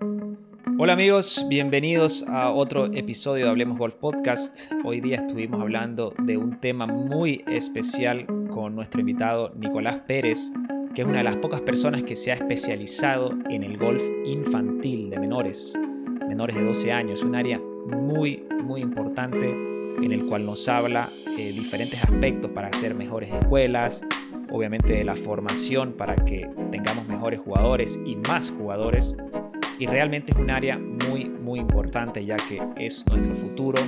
Hola amigos, bienvenidos a otro episodio de Hablemos Golf Podcast. Hoy día estuvimos hablando de un tema muy especial con nuestro invitado Nicolás Pérez, que es una de las pocas personas que se ha especializado en el golf infantil de menores, menores de 12 años, un área muy, muy importante en el cual nos habla de diferentes aspectos para hacer mejores escuelas, obviamente de la formación para que tengamos mejores jugadores y más jugadores y realmente es un área muy, muy importante ya que es nuestro futuro,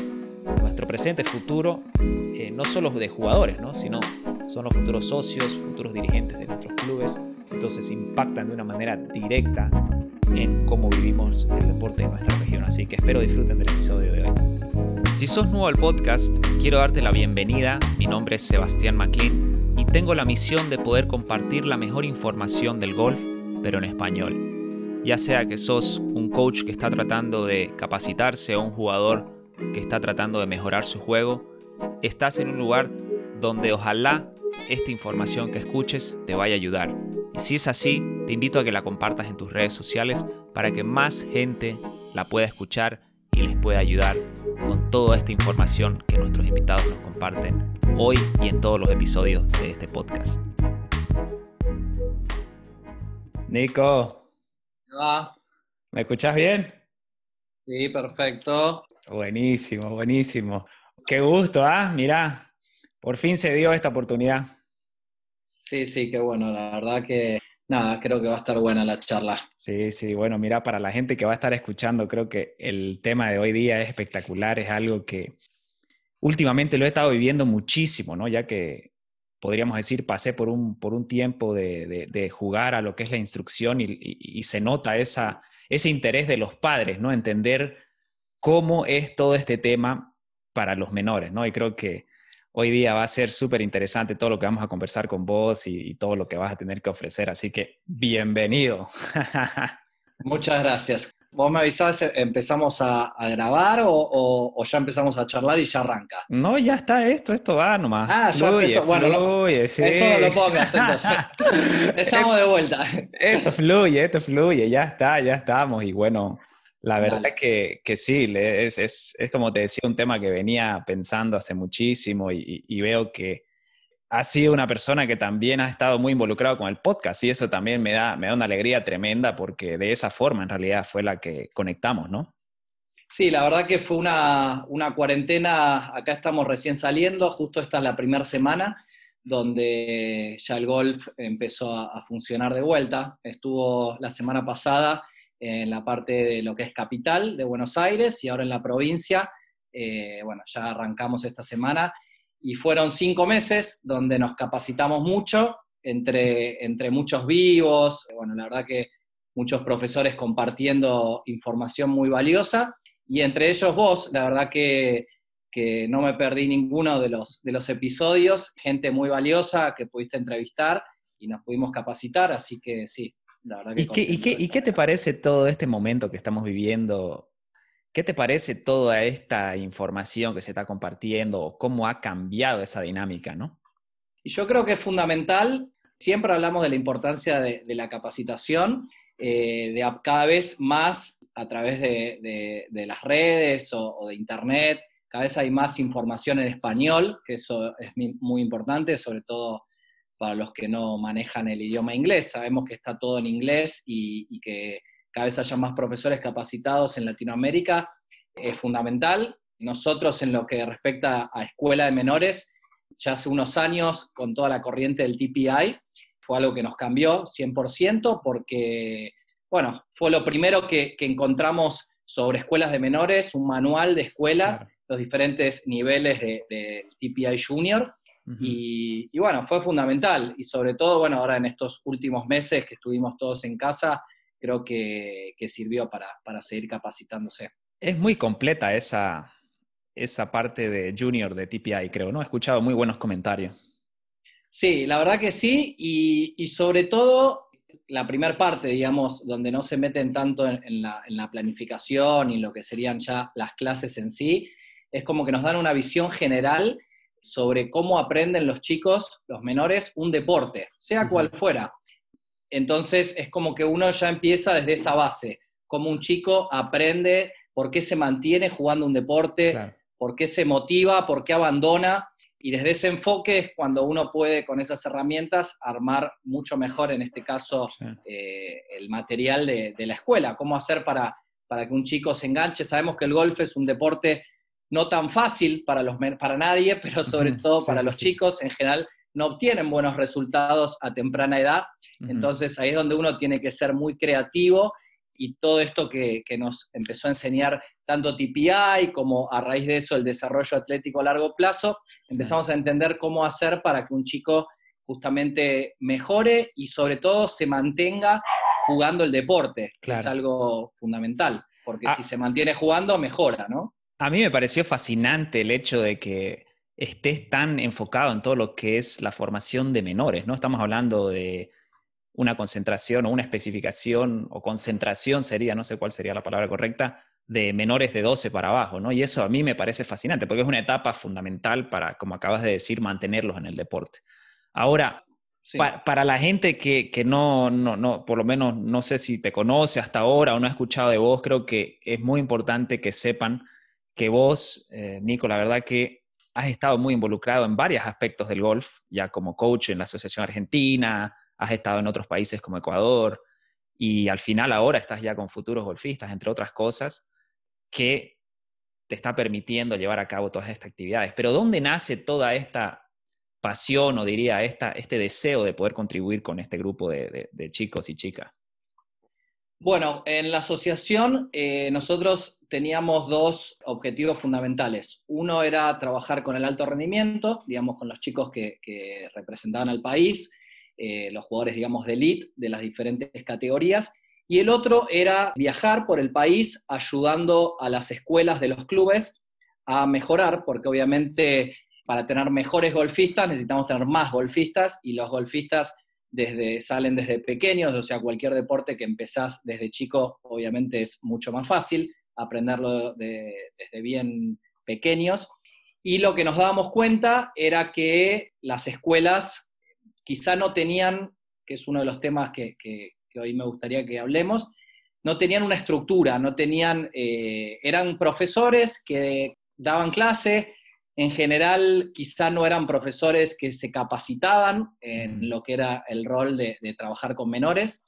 nuestro presente futuro, eh, no solo de jugadores, ¿no? sino son los futuros socios, futuros dirigentes de nuestros clubes, entonces impactan de una manera directa en cómo vivimos el deporte en nuestra región. Así que espero disfruten del episodio de hoy. Si sos nuevo al podcast, quiero darte la bienvenida. Mi nombre es Sebastián McLean y tengo la misión de poder compartir la mejor información del golf, pero en español ya sea que sos un coach que está tratando de capacitarse o un jugador que está tratando de mejorar su juego, estás en un lugar donde ojalá esta información que escuches te vaya a ayudar. Y si es así, te invito a que la compartas en tus redes sociales para que más gente la pueda escuchar y les pueda ayudar con toda esta información que nuestros invitados nos comparten hoy y en todos los episodios de este podcast. Nico, ¿Me escuchas bien? Sí, perfecto. Buenísimo, buenísimo. Qué gusto, ¿ah? Mirá, por fin se dio esta oportunidad. Sí, sí, qué bueno. La verdad que, nada, creo que va a estar buena la charla. Sí, sí, bueno, mira, para la gente que va a estar escuchando, creo que el tema de hoy día es espectacular, es algo que últimamente lo he estado viviendo muchísimo, ¿no? Ya que podríamos decir, pasé por un, por un tiempo de, jugar a lo que es la instrucción y, se nota esa, ese interés de los padres, ¿no? Entender cómo es todo este tema para los menores, ¿no? Y creo que hoy día va a ser súper interesante todo lo que vamos a conversar con vos y, todo lo que vas a tener que ofrecer. Así que bienvenido. Muchas gracias. ¿Vos me avisás, empezamos a, grabar o, ya empezamos a charlar y ya arranca? No, ya está esto, esto va nomás. Ah, ya empezó. Bueno, eso no lo pongas entonces. Empezamos de vuelta. Esto fluye, esto fluye, ya está, ya estamos. Y bueno, la verdad es que, que, sí, es, es, es, como te decía, un tema que venía pensando hace muchísimo y veo que ha sido una persona que también ha estado muy involucrado con el podcast y eso también me da, me da una alegría tremenda porque de esa forma en realidad fue la que conectamos, ¿no? Sí, la verdad que fue una, cuarentena, acá estamos recién saliendo, justo esta es la primera semana donde ya el golf empezó a, funcionar de vuelta. Estuvo la semana pasada en la parte de lo que es capital de Buenos Aires y ahora en la provincia. Eh, bueno, ya arrancamos esta semana y fueron cinco meses donde nos capacitamos mucho entre, entre muchos vivos, bueno, la verdad que muchos profesores compartiendo información muy valiosa y entre ellos vos, la verdad que, que no me perdí ninguno de los, de los episodios, gente muy valiosa que pudiste entrevistar y nos pudimos capacitar, así que sí, la verdad que... ¿Y qué, y qué, ¿y qué te parece todo este momento que estamos viviendo ¿Qué te parece toda esta información que se está compartiendo cómo ha cambiado esa dinámica, no? Yo creo que es fundamental, siempre hablamos de la importancia de, la capacitación, eh, de cada vez más a través de, las redes o, de internet, cada vez hay más información en español, que eso es muy importante, sobre todo para los que no manejan el idioma inglés. Sabemos que está todo en inglés y que cada vez haya más profesores capacitados en Latinoamérica, es fundamental. Nosotros en lo que respecta a escuela de menores, ya hace unos años con toda la corriente del TPI, fue algo que nos cambió 100% porque, bueno, fue lo primero que, encontramos sobre escuelas de menores, un manual de escuelas, los diferentes niveles de, TPI Junior. y, y, bueno, fue fundamental. Y sobre todo, bueno, ahora en estos últimos meses que estuvimos todos en casa, creo que, sirvió para, seguir capacitándose. Es muy completa esa, esa parte de junior de TPI, creo, ¿no? He escuchado muy buenos comentarios. Sí, la verdad que sí, y, sobre todo la primera parte, digamos, donde no se meten tanto en, la, en, la, planificación y lo que serían ya las clases en sí, es como que nos dan una visión general sobre cómo aprenden los chicos, los menores, un deporte, sea cual fuera. Entonces es como que uno ya empieza desde esa base, cómo un chico aprende, por qué se mantiene jugando un deporte, por qué se motiva, por qué abandona. Y desde ese enfoque es cuando uno puede con esas herramientas armar mucho mejor, en este caso, eh, el material de, la escuela, cómo hacer para, para que un chico se enganche. Sabemos que el golf es un deporte no tan fácil para, los, para nadie, pero sobre todo para los chicos en general no obtienen buenos resultados a temprana edad. Entonces ahí es donde uno tiene que ser muy creativo y todo esto que, nos empezó a enseñar tanto TPI como a raíz de eso el desarrollo atlético a largo plazo, empezamos a entender cómo hacer para que un chico justamente mejore y sobre todo se mantenga jugando el deporte, que es algo fundamental, porque ah. si se mantiene jugando, mejora, ¿no? A mí me pareció fascinante el hecho de que estés tan enfocado en todo lo que es la formación de menores, ¿no? Estamos hablando de una concentración o una especificación o concentración sería, no sé cuál sería la palabra correcta, de menores de 12 para abajo, ¿no? Y eso a mí me parece fascinante porque es una etapa fundamental para, como acabas de decir, mantenerlos en el deporte. Ahora, para la gente que, no, no, no, por lo menos no sé si te conoce hasta ahora o no ha escuchado de vos, creo que es muy importante que sepan que vos, eh, Nico, la verdad que has estado muy involucrado en varios aspectos del golf, ya como coach en la Asociación Argentina, has estado en otros países como Ecuador, y al final ahora estás ya con futuros golfistas, entre otras cosas, que te está permitiendo llevar a cabo todas estas actividades. Pero ¿dónde nace toda esta pasión o diría esta, este deseo de poder contribuir con este grupo de chicos y chicas? Bueno, en la asociación eh, nosotros teníamos dos objetivos fundamentales. Uno era trabajar con el alto rendimiento, digamos, con los chicos que, representaban al país, eh, los jugadores, digamos, de elite de las diferentes categorías. Y el otro era viajar por el país ayudando a las escuelas de los clubes a mejorar, porque obviamente para tener mejores golfistas necesitamos tener más golfistas y los golfistas desde, salen desde pequeños, o sea, cualquier deporte que empezás desde chico, obviamente es mucho más fácil aprenderlo desde bien pequeños. Y lo que nos dábamos cuenta era que las escuelas quizá no tenían, que es uno de los temas que, hoy me gustaría que hablemos, no tenían una estructura, no tenían, eh, eran profesores que daban clase, en general quizá no eran profesores que se capacitaban en lo que era el rol de, trabajar con menores.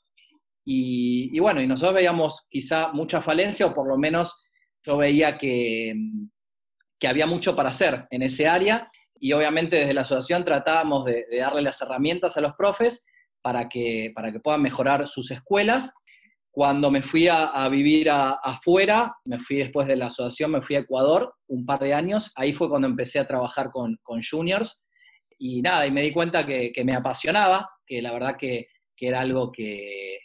Y, bueno, y nosotros veíamos quizá mucha falencia, o por lo menos yo veía que, que había mucho para hacer en ese área, y obviamente desde la asociación tratábamos de, de darle las herramientas a los profes para que, para que puedan mejorar sus escuelas cuando me fui a, vivir afuera, me fui después de la asociación, me fui a Ecuador un par de años, ahí fue cuando empecé a trabajar con, juniors. Y nada, y me di cuenta que, me apasionaba, que la verdad que, era algo que,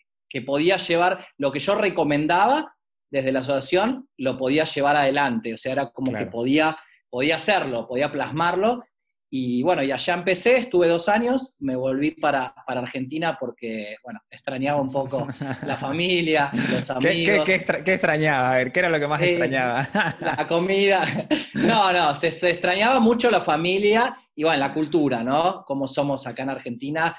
podía llevar, lo que yo recomendaba desde la asociación, lo podía llevar adelante, o sea, era como que podía, podía hacerlo, podía plasmarlo y bueno, y allá empecé, estuve dos años, me volví para, Argentina porque, bueno, extrañaba un poco la familia, los amigos. ¿Qué, extrañaba? A ver, ¿qué era lo que más extrañaba? la comida. No, no, se, extrañaba mucho la familia y, bueno, la cultura, ¿no? Como somos acá en Argentina,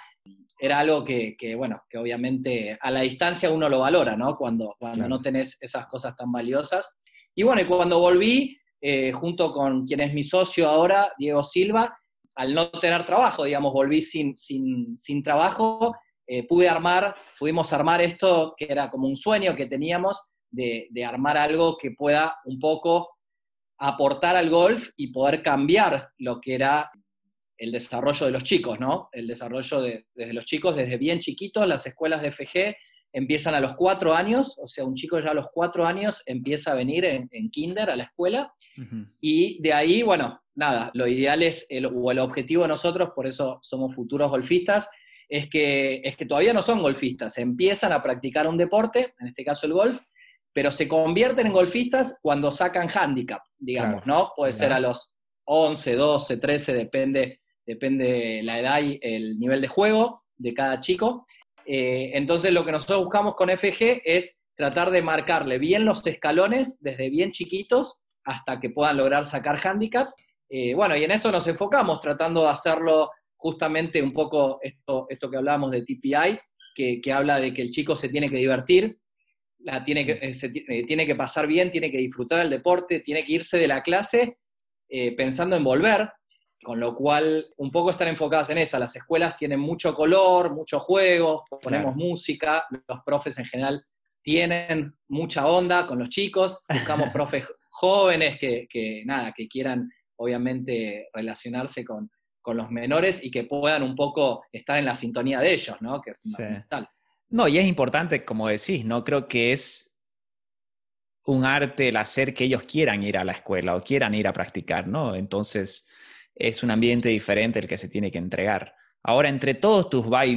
era algo que, bueno, que obviamente a la distancia uno lo valora, ¿no? Cuando, cuando no tenés esas cosas tan valiosas. Y bueno, y cuando volví, eh, junto con quien es mi socio ahora, Diego Silva, al no tener trabajo, digamos, volví sin, sin, trabajo, eh, pude armar, pudimos armar esto que era como un sueño que teníamos de, armar algo que pueda un poco aportar al golf y poder cambiar lo que era el desarrollo de los chicos, ¿no? El desarrollo de, desde los chicos, desde bien chiquitos, las escuelas de FG empiezan a los cuatro años, o sea, un chico ya a los cuatro años empieza a venir en, kinder a la escuela, y de ahí, bueno, nada, lo ideal es, el, o el objetivo de nosotros, por eso somos futuros golfistas, es que, es que todavía no son golfistas, empiezan a practicar un deporte, en este caso el golf, pero se convierten en golfistas cuando sacan handicap, digamos, ¿no? Puede ser a los 11, 12, 13, depende, depende la edad y el nivel de juego de cada chico. Eh, entonces lo que nosotros buscamos con FG es tratar de marcarle bien los escalones desde bien chiquitos hasta que puedan lograr sacar handicap. Eh, bueno, y en eso nos enfocamos, tratando de hacerlo justamente un poco esto, que hablábamos de TPI, que, habla de que el chico se tiene que divertir. la tiene que, eh, eh, tiene que pasar bien, tiene que disfrutar el deporte, tiene que irse de la clase pensando en volver, con lo cual un poco están enfocadas en esa. Las escuelas tienen mucho color, mucho juego, ponemos música, los profes en general tienen mucha onda con los chicos, buscamos profes jóvenes que, nada, que quieran obviamente relacionarse con, los menores y que puedan un poco estar en la sintonía de ellos, ¿no? Que es fundamental. No, y es importante, como decís, ¿no? Creo que es un arte el hacer que ellos quieran ir a la escuela o quieran ir a practicar, ¿no? Entonces, es un ambiente diferente el que se tiene que entregar. Ahora, entre todos tus va y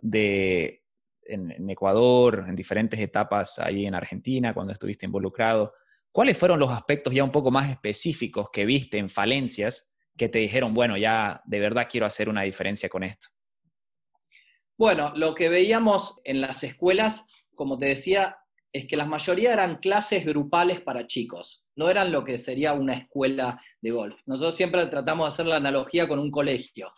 de, en, Ecuador, en diferentes etapas ahí en Argentina, cuando estuviste involucrado, ¿cuáles fueron los aspectos ya un poco más específicos que viste en falencias que te dijeron, bueno, ya de verdad quiero hacer una diferencia con esto? Bueno, lo que veíamos en las escuelas, como te decía, es que la mayoría eran clases grupales para chicos, no eran lo que sería una escuela de golf. Nosotros siempre tratamos de hacer la analogía con un colegio.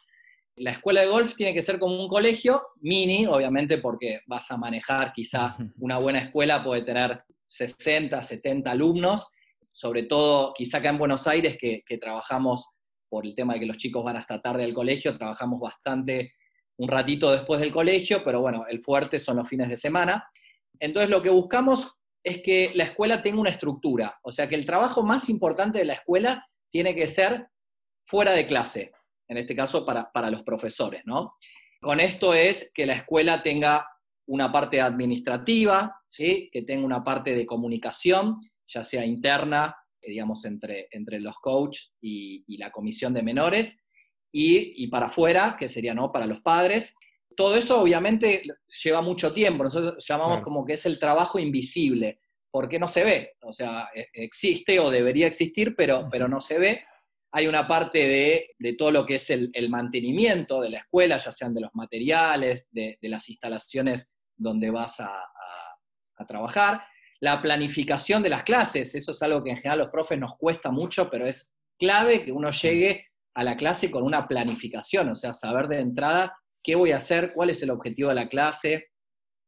La escuela de golf tiene que ser como un colegio mini, obviamente porque vas a manejar quizá una buena escuela, puede tener 60, 70 alumnos, sobre todo quizá acá en Buenos Aires que, trabajamos por el tema de que los chicos van hasta tarde al colegio, trabajamos bastante un ratito después del colegio, pero bueno, el fuerte son los fines de semana. Entonces lo que buscamos es que la escuela tenga una estructura, o sea que el trabajo más importante de la escuela tiene que ser fuera de clase, en este caso para, los profesores, ¿no? Con esto es que la escuela tenga una parte administrativa, ¿sí? que tenga una parte de comunicación, ya sea interna, digamos, entre, entre los coaches y, la comisión de menores, y, para afuera, que sería ¿no? para los padres. Todo eso obviamente lleva mucho tiempo, nosotros llamamos como que es el trabajo invisible, porque no se ve, o sea, e, existe o debería existir, pero, pero no se ve. Hay una parte de, todo lo que es el, mantenimiento de la escuela, ya sean de los materiales, de, las instalaciones donde vas a, trabajar, la planificación de las clases, eso es algo que en general a los profes nos cuesta mucho, pero es clave que uno llegue a la clase con una planificación, o sea, saber de entrada qué voy a hacer, cuál es el objetivo de la clase,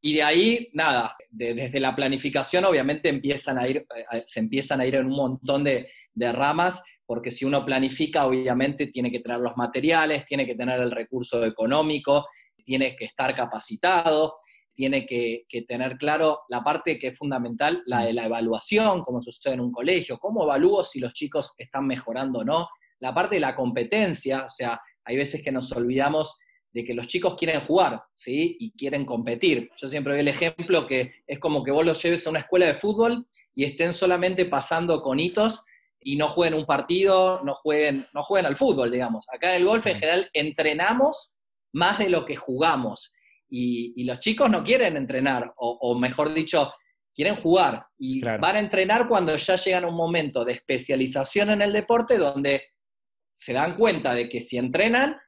y de ahí, nada, desde la planificación obviamente eh, se empiezan a ir en un montón de, de ramas porque si uno planifica, obviamente tiene que tener los materiales, tiene que tener el recurso económico, tiene que estar capacitado, tiene que, tener claro la parte que es fundamental, la de la evaluación, como sucede en un colegio, cómo evalúo si los chicos están mejorando o no, la parte de la competencia, o sea, hay veces que nos olvidamos de que los chicos quieren jugar, ¿sí? Y quieren competir. Yo siempre doy el ejemplo que es como que vos los lleves a una escuela de fútbol y estén solamente pasando con hitos y no jueguen un partido, no jueguen, no jueguen al fútbol, digamos. Acá en el golf en general entrenamos más de lo que jugamos. Y, los chicos no quieren entrenar, o, mejor dicho, quieren jugar. Y van a entrenar cuando ya llegan a un momento de especialización en el deporte donde se dan cuenta de que si entrenan,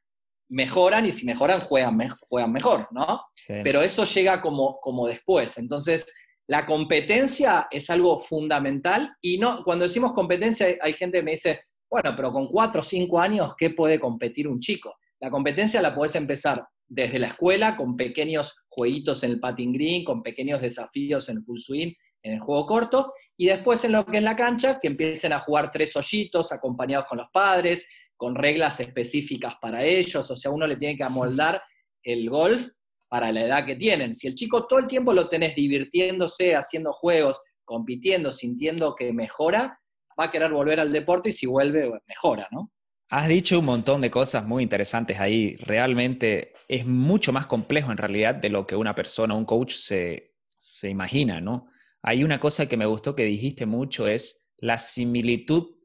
mejoran y si mejoran, juegan, juegan mejor, ¿no? Pero eso llega como, como después. Entonces, la competencia es algo fundamental y no, cuando decimos competencia hay gente que me dice, bueno, pero con cuatro o cinco años, ¿qué puede competir un chico? La competencia la puedes empezar desde la escuela con pequeños jueguitos en el patin green, con pequeños desafíos en el full swing, en el juego corto, y después en lo que es la cancha, que empiecen a jugar tres hoyitos acompañados con los padres, con reglas específicas para ellos, o sea, uno le tiene que amoldar el golf para la edad que tienen. Si el chico todo el tiempo lo tenés divirtiéndose, haciendo juegos, compitiendo, sintiendo que mejora, va a querer volver al deporte y si vuelve, mejora, ¿no? Has dicho un montón de cosas muy interesantes ahí. Realmente es mucho más complejo en realidad de lo que una persona, un coach se, se imagina, ¿no? Hay una cosa que me gustó que dijiste mucho, es la similitud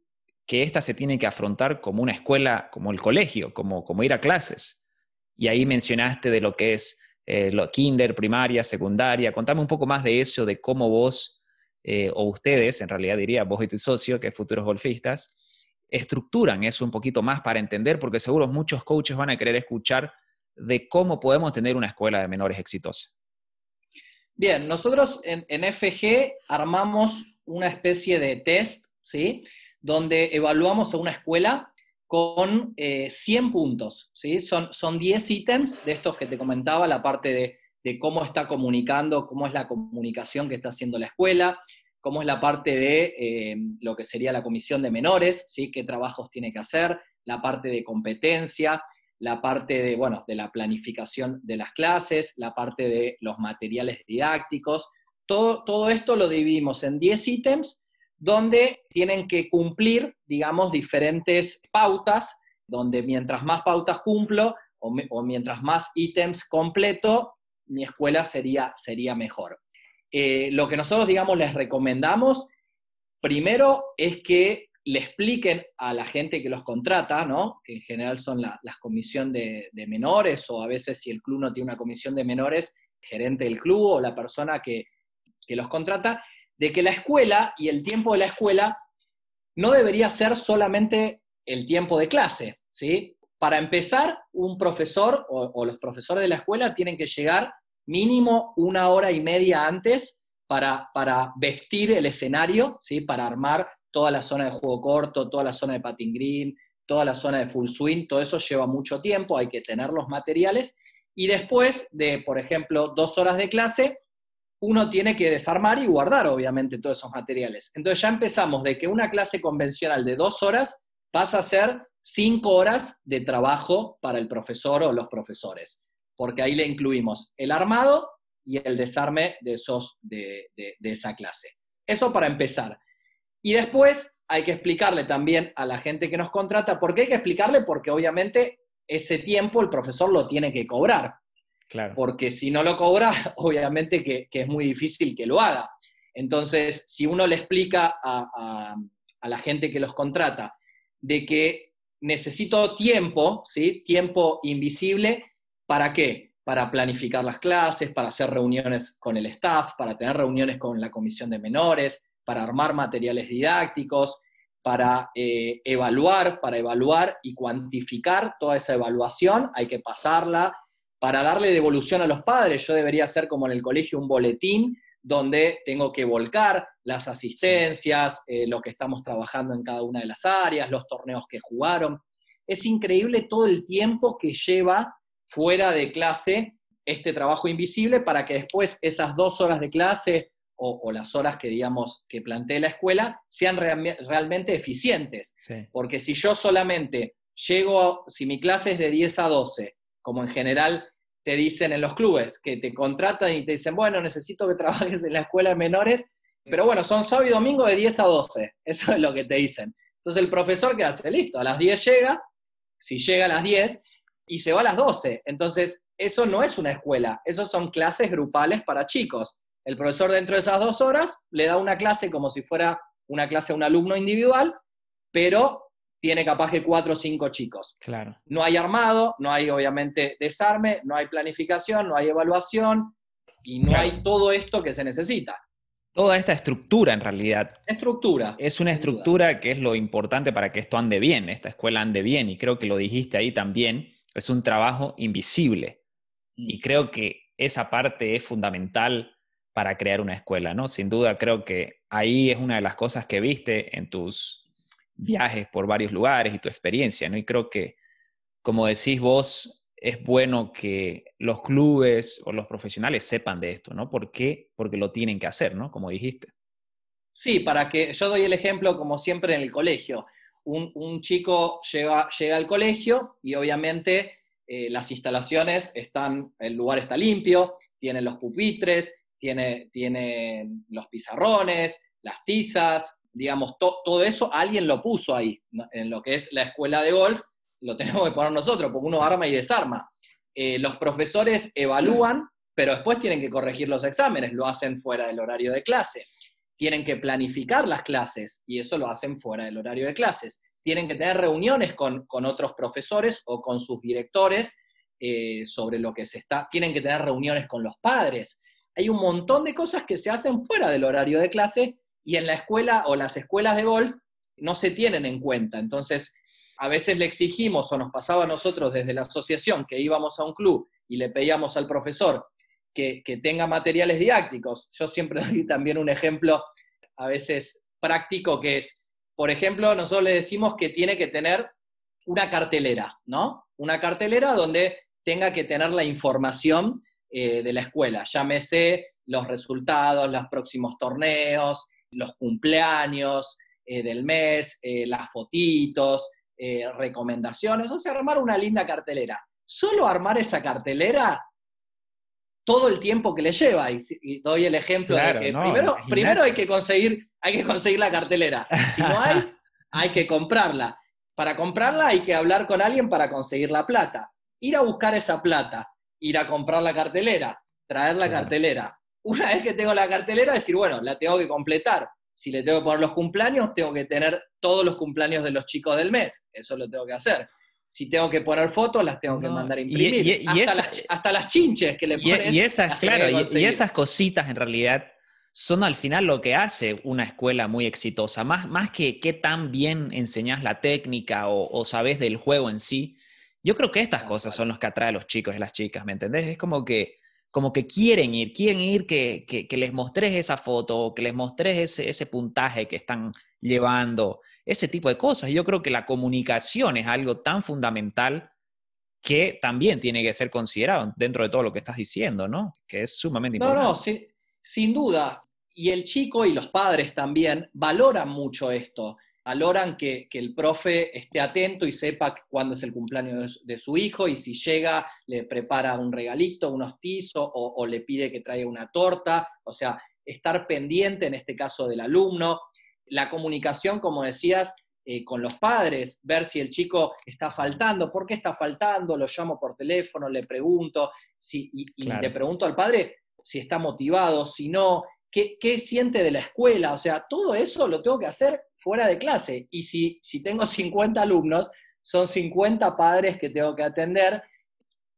que ésta se tiene que afrontar como una escuela, como el colegio, como, como ir a clases. Y ahí mencionaste de lo que es eh, kinder, primaria, secundaria. Contame un poco más de eso, de cómo vos, eh, o ustedes, en realidad diría vos y tu socio, que futuros golfistas, estructuran eso un poquito más para entender, porque seguro muchos coaches van a querer escuchar de cómo podemos tener una escuela de menores exitosa. Bien, nosotros en, FG armamos una especie de test, ¿sí? Donde evaluamos a una escuela con 100 eh, puntos, ¿sí? Son, son 10 ítems de estos que te comentaba, la parte de, de cómo está comunicando, cómo es la comunicación que está haciendo la escuela, cómo es la parte de eh, lo que sería la comisión de menores, ¿sí? qué trabajos tiene que hacer, la parte de competencia, la parte de, bueno, de la planificación de las clases, la parte de los materiales didácticos. Todo, todo esto lo dividimos en 10 ítems donde tienen que cumplir, digamos, diferentes pautas, donde mientras más pautas cumplo o, mientras más ítems completo, mi escuela sería, sería mejor. Eh, lo que nosotros, digamos, les recomendamos, primero es que le expliquen a la gente que los contrata, ¿no? que en general son las la comisión de, menores, o a veces si el club no tiene una comisión de menores, gerente del club o la persona que, que los contrata, de que la escuela y el tiempo de la escuela no debería ser solamente el tiempo de clase, ¿sí? Para empezar, un profesor o, los profesores de la escuela tienen que llegar mínimo una hora y media antes para, para vestir el escenario, ¿sí? para armar toda la zona de juego corto, toda la zona de patin green, toda la zona de full swing, todo eso lleva mucho tiempo, hay que tener los materiales. Y después de, por ejemplo, dos horas de clase, uno tiene que desarmar y guardar, obviamente, todos esos materiales. Entonces ya empezamos de que una clase convencional de dos horas pasa a ser cinco horas de trabajo para el profesor o los profesores, porque ahí le incluimos el armado y el desarme de, esos, de esa clase. Eso para empezar. Y después hay que explicarle también a la gente que nos contrata, ¿por qué hay que explicarle? Porque obviamente ese tiempo el profesor lo tiene que cobrar. Claro. Porque si no lo cobra, obviamente que, es muy difícil que lo haga. Entonces, si uno le explica a, la gente que los contrata de que necesito tiempo, ¿sí? Tiempo invisible, ¿para qué? Para planificar las clases, para hacer reuniones con el staff, para tener reuniones con la comisión de menores, para armar materiales didácticos, para eh, evaluar, para evaluar y cuantificar toda esa evaluación, hay que pasarla, para darle devolución a los padres, yo debería hacer como en el colegio un boletín donde tengo que volcar las asistencias, eh, lo que estamos trabajando en cada una de las áreas, los torneos que jugaron. Es increíble todo el tiempo que lleva fuera de clase este trabajo invisible para que después esas dos horas de clase o, las horas que, digamos, que plantee la escuela sean realmente eficientes. Porque si yo solamente llego, si mi clase es de 10 a 12, como en general te dicen en los clubes, que te contratan y te dicen, bueno, necesito que trabajes en la escuela de menores, pero bueno, son sábado y domingo de 10 a 12, eso es lo que te dicen. Entonces el profesor que hace, listo, a las 10 llega, si llega a las 10, y se va a las 12. Entonces, eso no es una escuela, eso son clases grupales para chicos. El profesor dentro de esas dos horas le da una clase como si fuera una clase a un alumno individual, pero tiene capaz que cuatro o cinco chicos. Claro. No hay armado, no hay obviamente desarme, no hay planificación, no hay evaluación y no hay todo esto que se necesita. Toda esta estructura en realidad. Estructura. Es una estructura que es lo importante para que esto ande bien, esta escuela ande bien, y creo que lo dijiste ahí también, es un trabajo invisible. Y mm. creo que esa parte es fundamental para crear una escuela, ¿no? Sin duda creo que ahí es una de las cosas que viste en tus viajes por varios lugares y tu experiencia, ¿no? Y creo que, como decís vos, es bueno que los clubes o los profesionales sepan de esto, ¿no? ¿Por qué? Porque lo tienen que hacer, ¿no? Como dijiste. Sí, para que yo doy el ejemplo como siempre en el colegio. Un, chico llega, llega, al colegio y obviamente eh, las instalaciones están, el lugar está limpio, tienen los pupitres, tiene, los pizarrones, las tizas, digamos, todo eso alguien lo puso ahí, en lo que es la escuela de golf, lo tenemos que poner nosotros, porque uno arma y desarma. Eh, los profesores evalúan, pero después tienen que corregir los exámenes, lo hacen fuera del horario de clase. Tienen que planificar las clases y eso lo hacen fuera del horario de clases. Tienen que tener reuniones con, otros profesores o con sus directores eh, sobre lo que se está. Tienen que tener reuniones con los padres hay un montón de cosas que se hacen fuera del horario de clase y en la escuela o las escuelas de golf no se tienen en cuenta. Entonces, a veces le exigimos o nos pasaba a nosotros desde la asociación que íbamos a un club y le pedíamos al profesor que, tenga materiales didácticos. Yo siempre doy también un ejemplo a veces práctico que es, por ejemplo, nosotros le decimos que tiene que tener una cartelera, ¿no? Una cartelera donde tenga que tener la información eh, de la escuela. Llámese los resultados, los próximos torneos, los cumpleaños eh, del mes, eh, las fotitos, recomendaciones, o sea, armar una linda cartelera. Solo armar esa cartelera todo el tiempo que le lleva. Y, doy el ejemplo de que primero, primero hay, que conseguir, hay que conseguir la cartelera. Si no hay, hay que comprarla. Para comprarla hay que hablar con alguien para conseguir la plata. Ir a buscar esa plata, ir a comprar la cartelera, traer la cartelera. Una vez que tengo la cartelera, decir, bueno, la tengo que completar. Si le tengo que poner los cumpleaños, tengo que tener todos los cumpleaños de los chicos del mes. Eso lo tengo que hacer. Si tengo que poner fotos, las tengo que mandar a imprimir. hasta, las, chinches que le ponen. Y, esas, claro, y esas cositas en realidad son al final lo que hace una escuela muy exitosa. Más, más que qué tan bien enseñas la técnica o, sabes del juego en sí, yo creo que estas cosas son los que atraen a los chicos y las chicas, ¿me entendés? Es como que, como que quieren ir, quieren ir que, que, les mostres esa foto, que les mostres ese, ese puntaje que están llevando, ese tipo de cosas. Yo creo que la comunicación es algo tan fundamental que también tiene que ser considerado dentro de todo lo que estás diciendo, ¿no? Que es sumamente importante. No, no, sí, sin duda y el chico y los padres también valoran mucho esto, valoran que, el profe esté atento y sepa cuándo es el cumpleaños de, su hijo y si llega le prepara un regalito, un hostizo o, le pide que traiga una torta, o sea, estar pendiente en este caso del alumno, la comunicación, como decías, eh, con los padres, ver si el chico está faltando, por qué está faltando, lo llamo por teléfono, le pregunto, si, y, le pregunto al padre si está motivado, si no, qué, siente de la escuela, o sea, todo eso lo tengo que hacer fuera de clase. Y si, si tengo 50 alumnos, son 50 padres que tengo que atender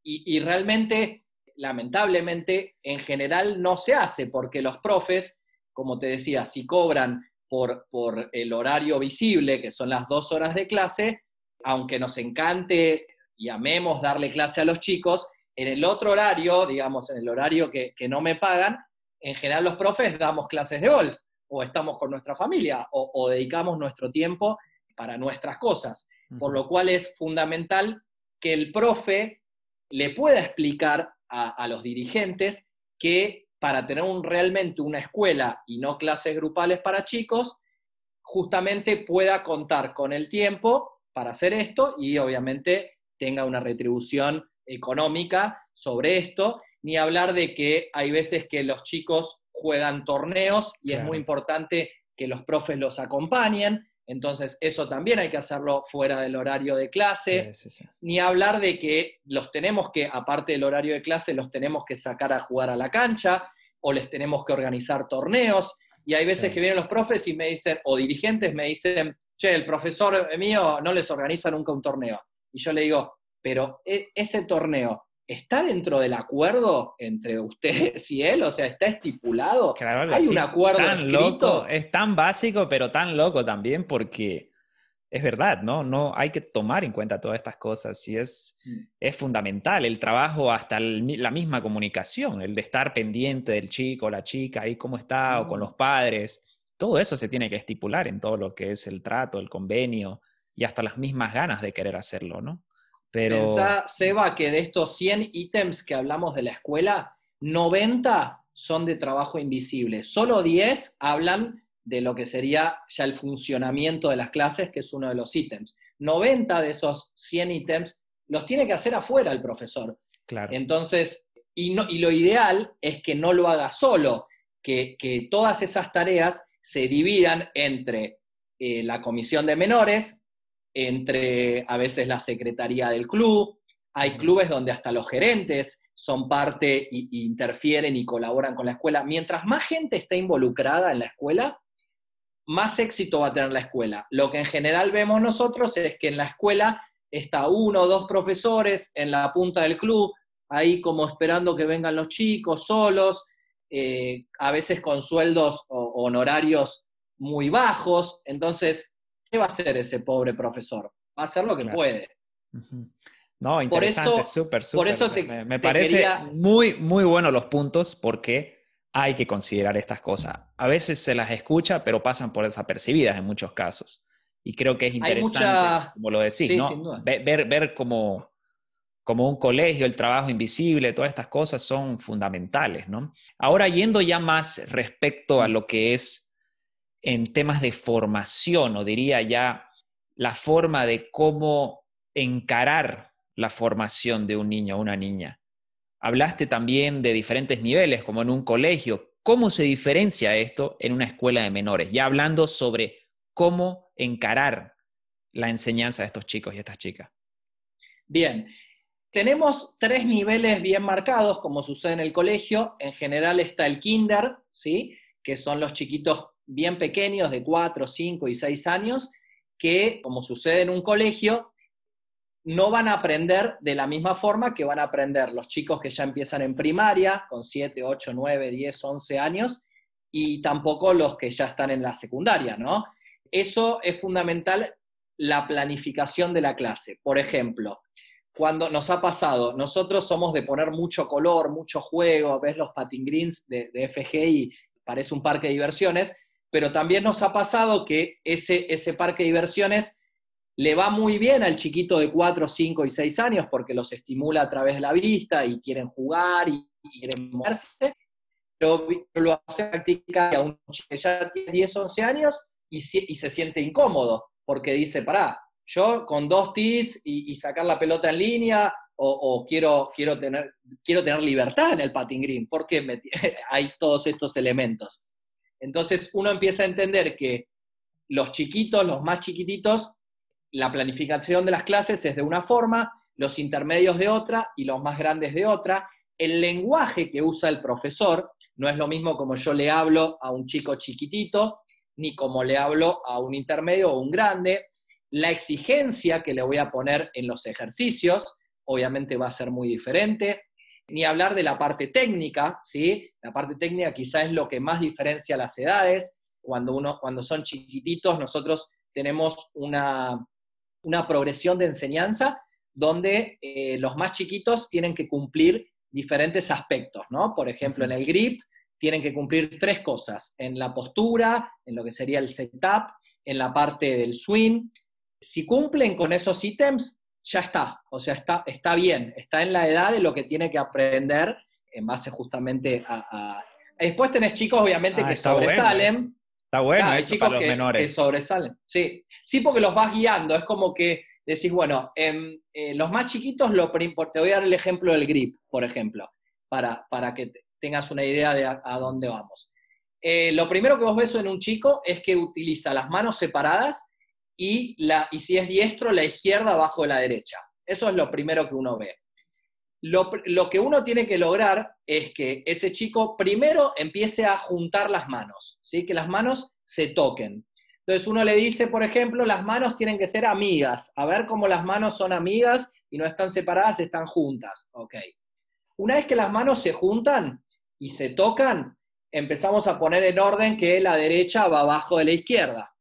y, realmente, lamentablemente, en general no se hace porque los profes, como te decía, si cobran por, por el horario visible, que son las dos horas de clase, aunque nos encante y amemos darle clase a los chicos, en el otro horario, digamos, en el horario que, que no me pagan, en general los profes damos clases de golf, o estamos con nuestra familia, o, dedicamos nuestro tiempo para nuestras cosas. Por lo cual es fundamental que el profe le pueda explicar a, los dirigentes que para tener un, realmente una escuela y no clases grupales para chicos, justamente pueda contar con el tiempo para hacer esto y obviamente tenga una retribución económica sobre esto ni hablar de que hay veces que los chicos juegan torneos y es muy importante que los profes los acompañen, entonces eso también hay que hacerlo fuera del horario de clase, ni hablar de que los tenemos que, aparte del horario de clase, los tenemos que sacar a jugar a la cancha o les tenemos que organizar torneos. Y hay veces que vienen los profes y me dicen, o dirigentes me dicen, che, el profesor mío no les organiza nunca un torneo. Y yo le digo, pero e, ese torneo ¿Está dentro del acuerdo entre ustedes y él? O sea, ¿está estipulado? ¿Hay un acuerdo tan Loco, es tan básico, pero tan loco también porque es verdad, ¿no? No hay que tomar en cuenta todas estas cosas y es, mm. es fundamental el trabajo hasta la misma comunicación, el de estar pendiente del chico, la chica, ahí cómo está, o con mm. los padres. Todo eso se tiene que estipular en todo lo que es el trato, el convenio y hasta las mismas ganas de querer hacerlo, ¿no? Pero... Pensá, Seba, que de estos 100 ítems que hablamos de la escuela, 90 son de trabajo invisible. Solo 10 hablan de lo que sería ya el funcionamiento de las clases, que es uno de los ítems. 90 de esos 100 ítems los tiene que hacer afuera el profesor. Claro. Entonces, y, no, y lo ideal es que no lo haga solo, que, todas esas tareas se dividan entre eh, la comisión de menores, entre a veces la secretaría del club, hay clubes donde hasta los gerentes son parte e interfieren y colaboran con la escuela. Mientras más gente esté involucrada en la escuela, más éxito va a tener la escuela. Lo que en general vemos nosotros es que en la escuela está uno o dos profesores en la punta del club, ahí como esperando que vengan los chicos solos, eh, a veces con sueldos o honorarios muy bajos. Entonces, ¿qué va a hacer ese pobre profesor? Va a hacer lo que puede. No, interesante, súper, súper. Por eso te, me, parece muy, muy bueno los puntos porque hay que considerar estas cosas. A veces se las escucha, pero pasan por desapercibidas en muchos casos. Y creo que es interesante, como lo decís, ¿no? Ver, ver cómo, como un colegio, el trabajo invisible, todas estas cosas son fundamentales, ¿no? Ahora, yendo ya más respecto a lo que es en temas de formación, o diría ya la forma de cómo encarar la formación de un niño o una niña. Hablaste también de diferentes niveles, como en un colegio. ¿Cómo se diferencia esto en una escuela de menores? Ya hablando sobre cómo encarar la enseñanza de estos chicos y estas chicas. Bien, tenemos tres niveles bien marcados, como sucede en el colegio. En general está el kinder, ¿sí? que son los chiquitos bien pequeños de 4, 5 y 6 años, que, como sucede en un colegio, no van a aprender de la misma forma que van a aprender los chicos que ya empiezan en primaria, con 7, 8, 9, 10, 11 años, y tampoco los que ya están en la secundaria, ¿no? Eso es fundamental, la planificación de la clase. Por ejemplo, cuando nos ha pasado, nosotros somos de poner mucho color, mucho juego, ves los patin greens de, de FGI, parece un parque de diversiones, pero también nos ha pasado que ese, ese parque de diversiones le va muy bien al chiquito de 4, 5 y 6 años porque los estimula a través de la vista y quieren jugar y, quieren moverse, pero lo hace practicar a un chico que ya tiene 10, 11 años y, se siente incómodo porque dice, pará, yo con dos tis y, sacar la pelota en línea o, quiero, quiero, tener, quiero tener libertad en el patin green, porque hay todos estos elementos. Entonces uno empieza a entender que los chiquitos, los más chiquititos, la planificación de las clases es de una forma, los intermedios de otra y los más grandes de otra. El lenguaje que usa el profesor no es lo mismo como yo le hablo a un chico chiquitito, ni como le hablo a un intermedio o un grande. La exigencia que le voy a poner en los ejercicios, obviamente va a ser muy diferente ni hablar de la parte técnica, ¿sí? La parte técnica quizá es lo que más diferencia las edades. Cuando, uno, cuando son chiquititos, nosotros tenemos una, progresión de enseñanza donde eh, los más chiquitos tienen que cumplir diferentes aspectos, ¿no? Por ejemplo, en el grip tienen que cumplir tres cosas, en la postura, en lo que sería el setup, en la parte del swing. Si cumplen con esos ítems, ya está, o sea, está, está bien, está en la edad de lo que tiene que aprender en base justamente a... Después tenés chicos, obviamente, ah, que sobresalen. está bueno, hay chicos para los que, menores. que, sobresalen, sí. Sí, porque los vas guiando, es como que decís, bueno, en, eh, los más chiquitos, lo, te voy a dar el ejemplo del grip, por ejemplo, para, para que tengas una idea de a, dónde vamos. Eh, lo primero que vos ves en un chico es que utiliza las manos separadas y, la, y si es diestro, la izquierda abajo de la derecha. Eso es lo primero que uno ve. Lo, lo, que uno tiene que lograr es que ese chico primero empiece a juntar las manos, ¿sí? que las manos se toquen. Entonces uno le dice, por ejemplo, las manos tienen que ser amigas, a ver cómo las manos son amigas y no están separadas, están juntas. Ok. Una vez que las manos se juntan y se tocan, empezamos a poner en orden que la derecha va abajo de la izquierda.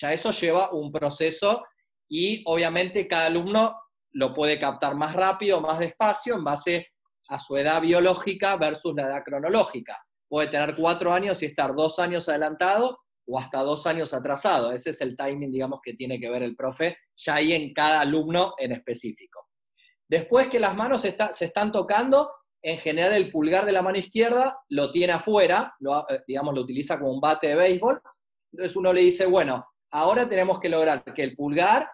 Ya eso lleva un proceso y obviamente cada alumno lo puede captar más rápido, más despacio, en base a su edad biológica versus la edad cronológica. Puede tener cuatro años y estar dos años adelantado o hasta dos años atrasado. Ese es el timing, digamos, que tiene que ver el profe, ya ahí en cada alumno en específico. Después que las manos se están tocando, en general el pulgar de la mano izquierda lo tiene afuera, eh, digamos, lo utiliza como un bate de béisbol, entonces uno le dice, bueno, ahora tenemos que lograr que el pulgar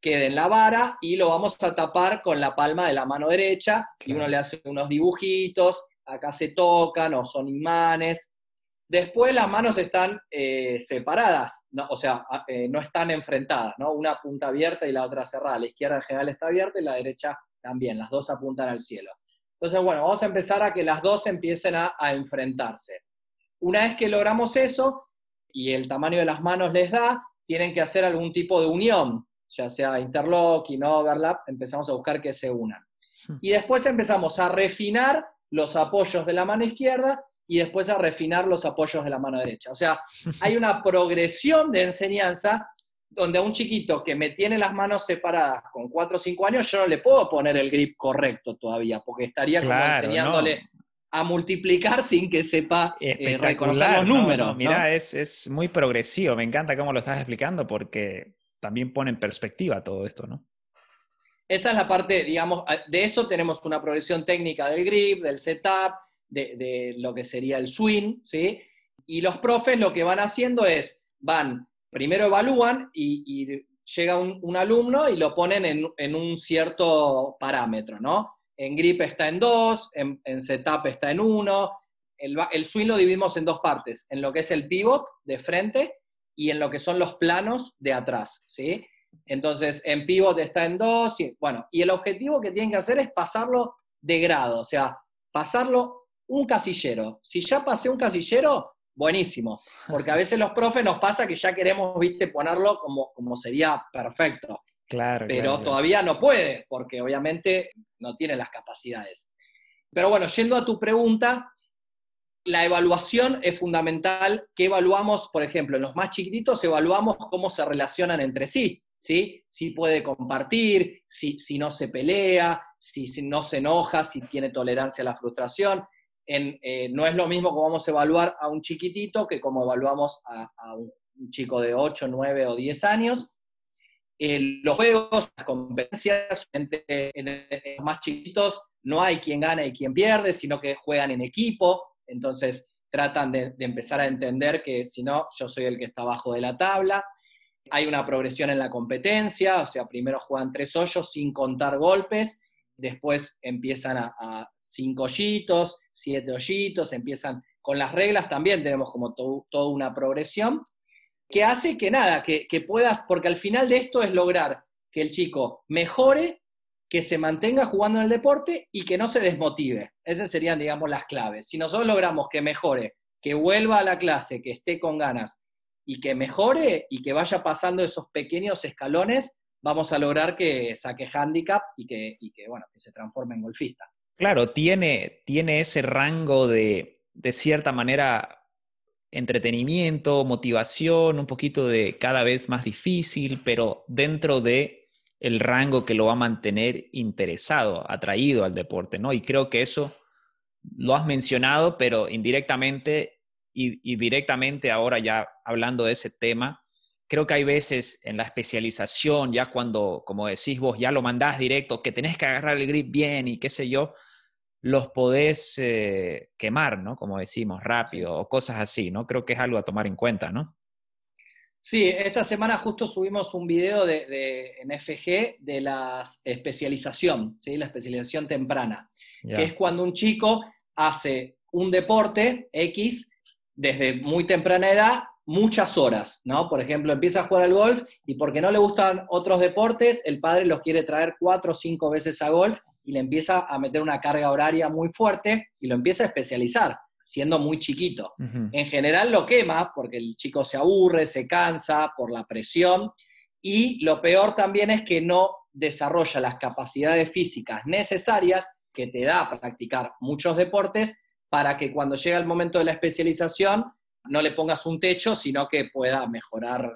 quede en la vara y lo vamos a tapar con la palma de la mano derecha y uno le hace unos dibujitos, acá se tocan o son imanes. Después las manos están eh, separadas, o sea, eh, no están enfrentadas, ¿no? Una punta abierta y la otra cerrada. La izquierda en general está abierta y la derecha también, las dos apuntan al cielo. Entonces, bueno, vamos a empezar a que las dos empiecen a enfrentarse. Una vez que logramos eso, y el tamaño de las manos les da, tienen que hacer algún tipo de unión, ya sea interlocking, overlap, empezamos a buscar que se unan. Hmm. Y después empezamos a refinar los apoyos de la mano izquierda y después a refinar los apoyos de la mano derecha. O sea, hay una progresión de enseñanza donde a un chiquito que me tiene las manos separadas con 4 o 5 años, yo no le puedo poner el grip correcto todavía, porque estaría como enseñándole a multiplicar sin que sepa eh, reconocer los números. mira, es, es, muy progresivo. Me encanta cómo lo estás explicando porque también pone en perspectiva todo esto, ¿no? esa es la parte, digamos, de eso tenemos una progresión técnica del grip, del setup, de, lo que sería el swing, ¿sí? Y los profes lo que van haciendo es, van, primero evalúan y, llega un, alumno y lo ponen en, un cierto parámetro, ¿no? En grip está en 2, en, setup está en 1. El, el swing lo dividimos en dos partes, en lo que es el pivot de frente y en lo que son los planos de atrás, ¿sí? Entonces, en pivot está en 2, y, bueno, y el objetivo que tienen que hacer es pasarlo de grado, o sea, pasarlo un casillero. Si ya pasé un casillero, buenísimo, porque a veces los profes nos pasa que ya queremos, viste, ponerlo como, como sería perfecto. Claro. Pero todavía no puede, porque obviamente no tiene las capacidades. Pero bueno, yendo a tu pregunta, la evaluación es fundamental. ¿Qué evaluamos? Por ejemplo, en los más chiquititos evaluamos cómo se relacionan entre sí, ¿sí? Si puede compartir, si, si no se pelea, si, si, no se enoja, si tiene tolerancia a la frustración. Eh, no es lo mismo como vamos a evaluar a un chiquitito que como evaluamos a, un chico de 8, 9 o 10 años. los juegos, las competencias, en, los más chiquitos no hay quien gana y quien pierde, sino que juegan en equipo, entonces tratan de, de empezar a entender que si no, yo soy el que está abajo de la tabla. Hay una progresión en la competencia, o sea, primero juegan tres hoyos sin contar golpes, después empiezan a, cinco hoyitos, siete hoyitos, empiezan con las reglas también tenemos como toda una progresión, que hace que nada, que, puedas, porque al final de esto es lograr que el chico mejore, que se mantenga jugando en el deporte y que no se desmotive. Esas serían, digamos, las claves. Si nosotros logramos que mejore, que vuelva a la clase, que esté con ganas y que mejore y que vaya pasando esos pequeños escalones, vamos a lograr que saque handicap y que, bueno, que se transforme en golfista. Claro, tiene, tiene ese rango de, de cierta manera, entretenimiento, motivación, un poquito de cada vez más difícil, pero dentro de el rango que lo va a mantener interesado, atraído al deporte, ¿no? Y creo que eso lo has mencionado, pero indirectamente y, y directamente ahora ya hablando de ese tema, creo que hay veces en la especialización, ya cuando, como decís vos, ya lo mandás directo, que tenés que agarrar el grip bien y qué sé yo, los podés eh, quemar, ¿no? Como decimos, rápido o cosas así, ¿no? Creo que es algo a tomar en cuenta, ¿no? Sí, esta semana justo subimos un video de, en FG de la especialización, ¿sí? la especialización temprana, que es cuando un chico hace un deporte X desde muy temprana edad muchas horas, ¿no? Por ejemplo, empieza a jugar al golf y porque no le gustan otros deportes, el padre los quiere traer cuatro o cinco veces a golf y le empieza a meter una carga horaria muy fuerte y lo empieza a especializar, siendo muy chiquito. En general lo quema porque el chico se aburre, se cansa por la presión y lo peor también es que no desarrolla las capacidades físicas necesarias que te da practicar muchos deportes para que cuando llega el momento de la especialización no le pongas un techo, sino que pueda mejorar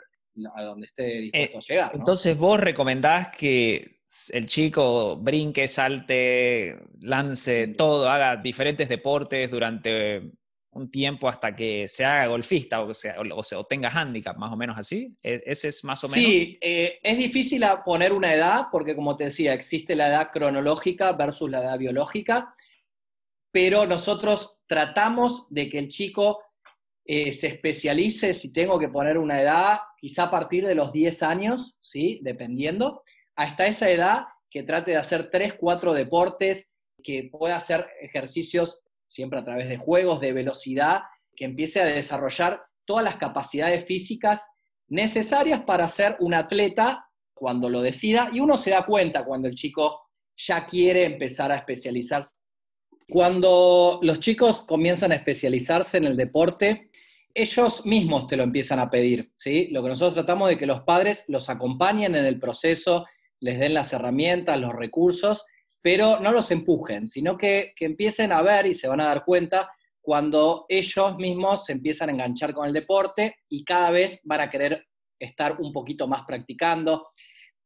a donde esté dispuesto a eh, llegar. Entonces vos recomendás que el chico brinque, salte, lance todo, haga diferentes deportes durante un tiempo hasta que se haga golfista o, sea, o, tenga handicap, más o menos así. ¿E-, ¿Ese es más o menos? Sí, eh, es difícil poner una edad porque como te decía, existe la edad cronológica versus la edad biológica, pero nosotros tratamos de que el chico eh, se especialice, si tengo que poner una edad, quizá a partir de los 10 años, ¿sí? dependiendo, hasta esa edad que trate de hacer 3, 4 deportes, que pueda hacer ejercicios siempre a través de juegos, de velocidad, que empiece a desarrollar todas las capacidades físicas necesarias para ser un atleta cuando lo decida, y uno se da cuenta cuando el chico ya quiere empezar a especializarse. Cuando los chicos comienzan a especializarse en el deporte, ellos mismos te lo empiezan a pedir, ¿sí? Lo que nosotros tratamos de que los padres los acompañen en el proceso, les den las herramientas, los recursos, pero no los empujen, sino que, empiecen a ver y se van a dar cuenta cuando ellos mismos se empiezan a enganchar con el deporte y cada vez van a querer estar un poquito más practicando.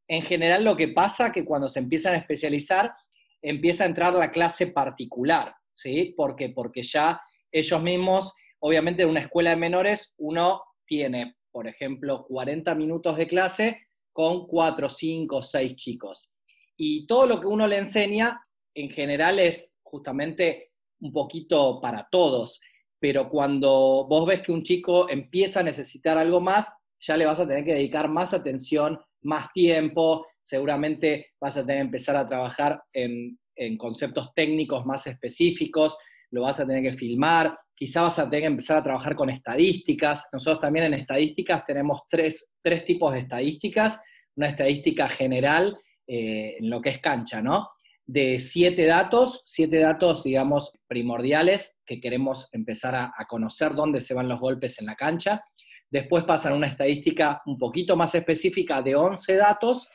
En general lo que pasa es que cuando se empiezan a especializar, empieza a entrar la clase particular, ¿sí? Porque, porque ya ellos mismos obviamente en una escuela de menores uno tiene, por ejemplo, 40 minutos de clase con 4, 5, 6 chicos. y todo lo que uno le enseña en general es justamente un poquito para todos, pero cuando vos ves que un chico empieza a necesitar algo más, ya le vas a tener que dedicar más atención, más tiempo, seguramente vas a tener que empezar a trabajar en, conceptos técnicos más específicos, lo vas a tener que filmar, quizá vas a tener que empezar a trabajar con estadísticas. Nosotros también en estadísticas tenemos tres, tipos de estadísticas, una estadística general eh, en lo que es cancha, ¿no? De siete datos, siete datos, digamos, primordiales que queremos empezar a, a conocer dónde se van los golpes en la cancha. Después pasan una estadística un poquito más específica de 11 datos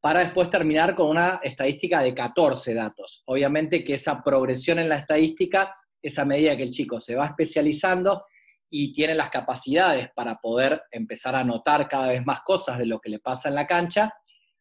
para después terminar con una estadística de 14 datos. Obviamente que esa progresión en la estadística es a medida que el chico se va especializando y tiene las capacidades para poder empezar a notar cada vez más cosas de lo que le pasa en la cancha.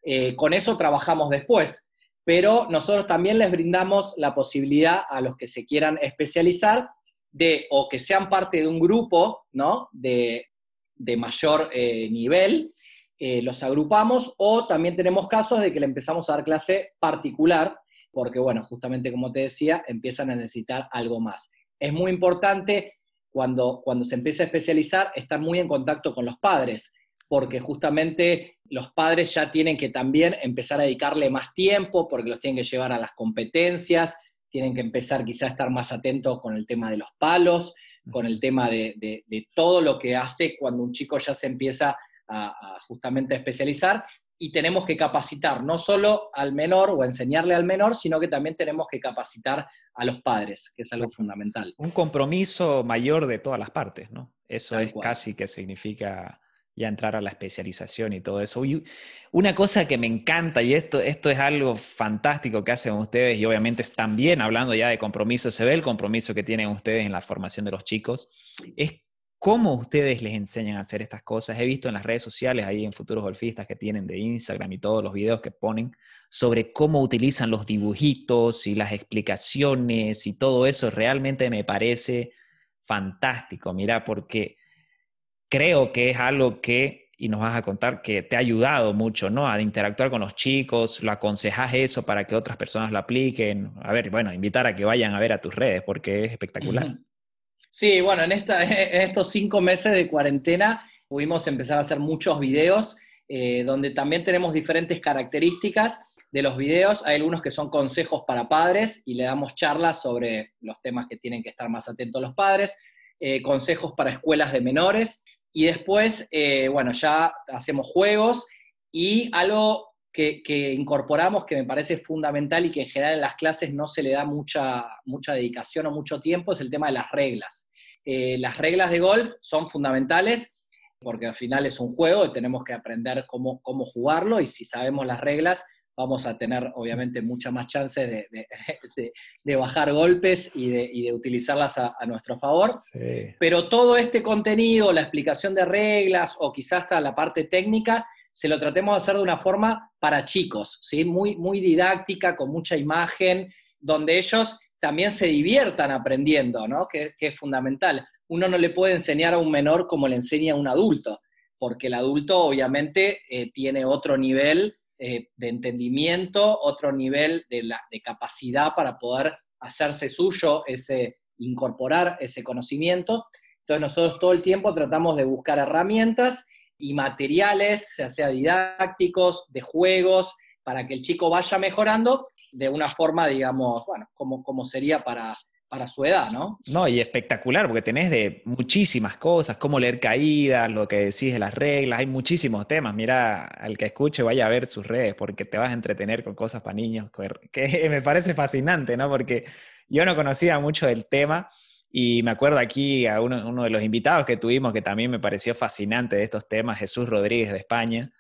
Eh, con eso trabajamos después, pero nosotros también les brindamos la posibilidad a los que se quieran especializar de o que sean parte de un grupo, ¿no? De, de mayor eh, nivel, eh, los agrupamos o también tenemos casos de que le empezamos a dar clase particular, porque bueno, justamente como te decía, empiezan a necesitar algo más. Es muy importante cuando, cuando se empieza a especializar estar muy en contacto con los padres, porque justamente los padres ya tienen que también empezar a dedicarle más tiempo, porque los tienen que llevar a las competencias, tienen que empezar quizá a estar más atentos con el tema de los palos, con el tema de, todo lo que hace cuando un chico ya se empieza a, justamente a especializar y tenemos que capacitar no solo al menor o enseñarle al menor, sino que también tenemos que capacitar a los padres, que es algo fundamental. Un compromiso mayor de todas las partes, ¿no? Eso es casi que significa ya entrar a la especialización y todo eso. Y una cosa que me encanta, y esto, esto es algo fantástico que hacen ustedes, y obviamente también hablando ya de compromiso, se ve el compromiso que tienen ustedes en la formación de los chicos, es cómo ustedes les enseñan a hacer estas cosas. He visto en las redes sociales, ahí en Futuros Golfistas que tienen de Instagram y todos los videos que ponen, sobre cómo utilizan los dibujitos y las explicaciones y todo eso, realmente me parece fantástico, mira, porque creo que es algo que, y nos vas a contar, que te ha ayudado mucho, ¿no? A interactuar con los chicos, lo aconsejas eso para que otras personas lo apliquen. A ver, bueno, invitar a que vayan a ver a tus redes porque es espectacular. Sí, bueno, en, estos cinco meses de cuarentena pudimos empezar a hacer muchos videos eh, donde también tenemos diferentes características de los videos. Hay algunos que son consejos para padres y le damos charlas sobre los temas que tienen que estar más atentos los padres. Eh, consejos para escuelas de menores, y después, eh, bueno, ya hacemos juegos y algo que, incorporamos que me parece fundamental y que en general en las clases no se le da mucha, mucha dedicación o mucho tiempo es el tema de las reglas. Eh, las reglas de golf son fundamentales porque al final es un juego y tenemos que aprender cómo, cómo jugarlo y si sabemos las reglas vamos a tener obviamente muchas más chances de, bajar golpes y de, utilizarlas a, nuestro favor. Pero todo este contenido, la explicación de reglas o quizás hasta la parte técnica, se lo tratemos de hacer de una forma para chicos, ¿sí? muy, muy didáctica, con mucha imagen, donde ellos también se diviertan aprendiendo, ¿no? que, es fundamental. Uno no le puede enseñar a un menor como le enseña a un adulto, porque el adulto obviamente eh, tiene otro nivel eh, de entendimiento, otro nivel de, capacidad para poder hacerse suyo, ese, incorporar ese conocimiento. Entonces nosotros todo el tiempo tratamos de buscar herramientas y materiales, ya sea didácticos, de juegos, para que el chico vaya mejorando de una forma, digamos, bueno, como, como sería para, para su edad, ¿no? No, y espectacular, porque tenés de muchísimas cosas, cómo leer caídas, lo que decís de las reglas, hay muchísimos temas. Mira, al que escuche vaya a ver sus redes, porque te vas a entretener con cosas para niños, que me parece fascinante, ¿no? Porque yo no conocía mucho del tema y me acuerdo aquí a uno, uno de los invitados que tuvimos que también me pareció fascinante de estos temas, Jesús Rodríguez de España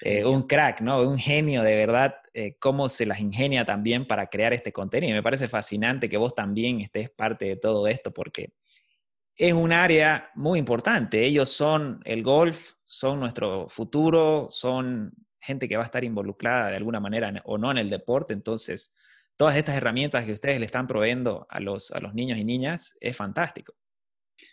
eh, un crack, ¿no? Un genio de verdad, eh, cómo se las ingenia también para crear este contenido. Y me parece fascinante que vos también estés parte de todo esto porque es un área muy importante. Ellos son el golf, son nuestro futuro, son gente que va a estar involucrada de alguna manera o no en el deporte. Entonces, todas estas herramientas que ustedes le están proveyendo a los, a los niños y niñas es fantástico.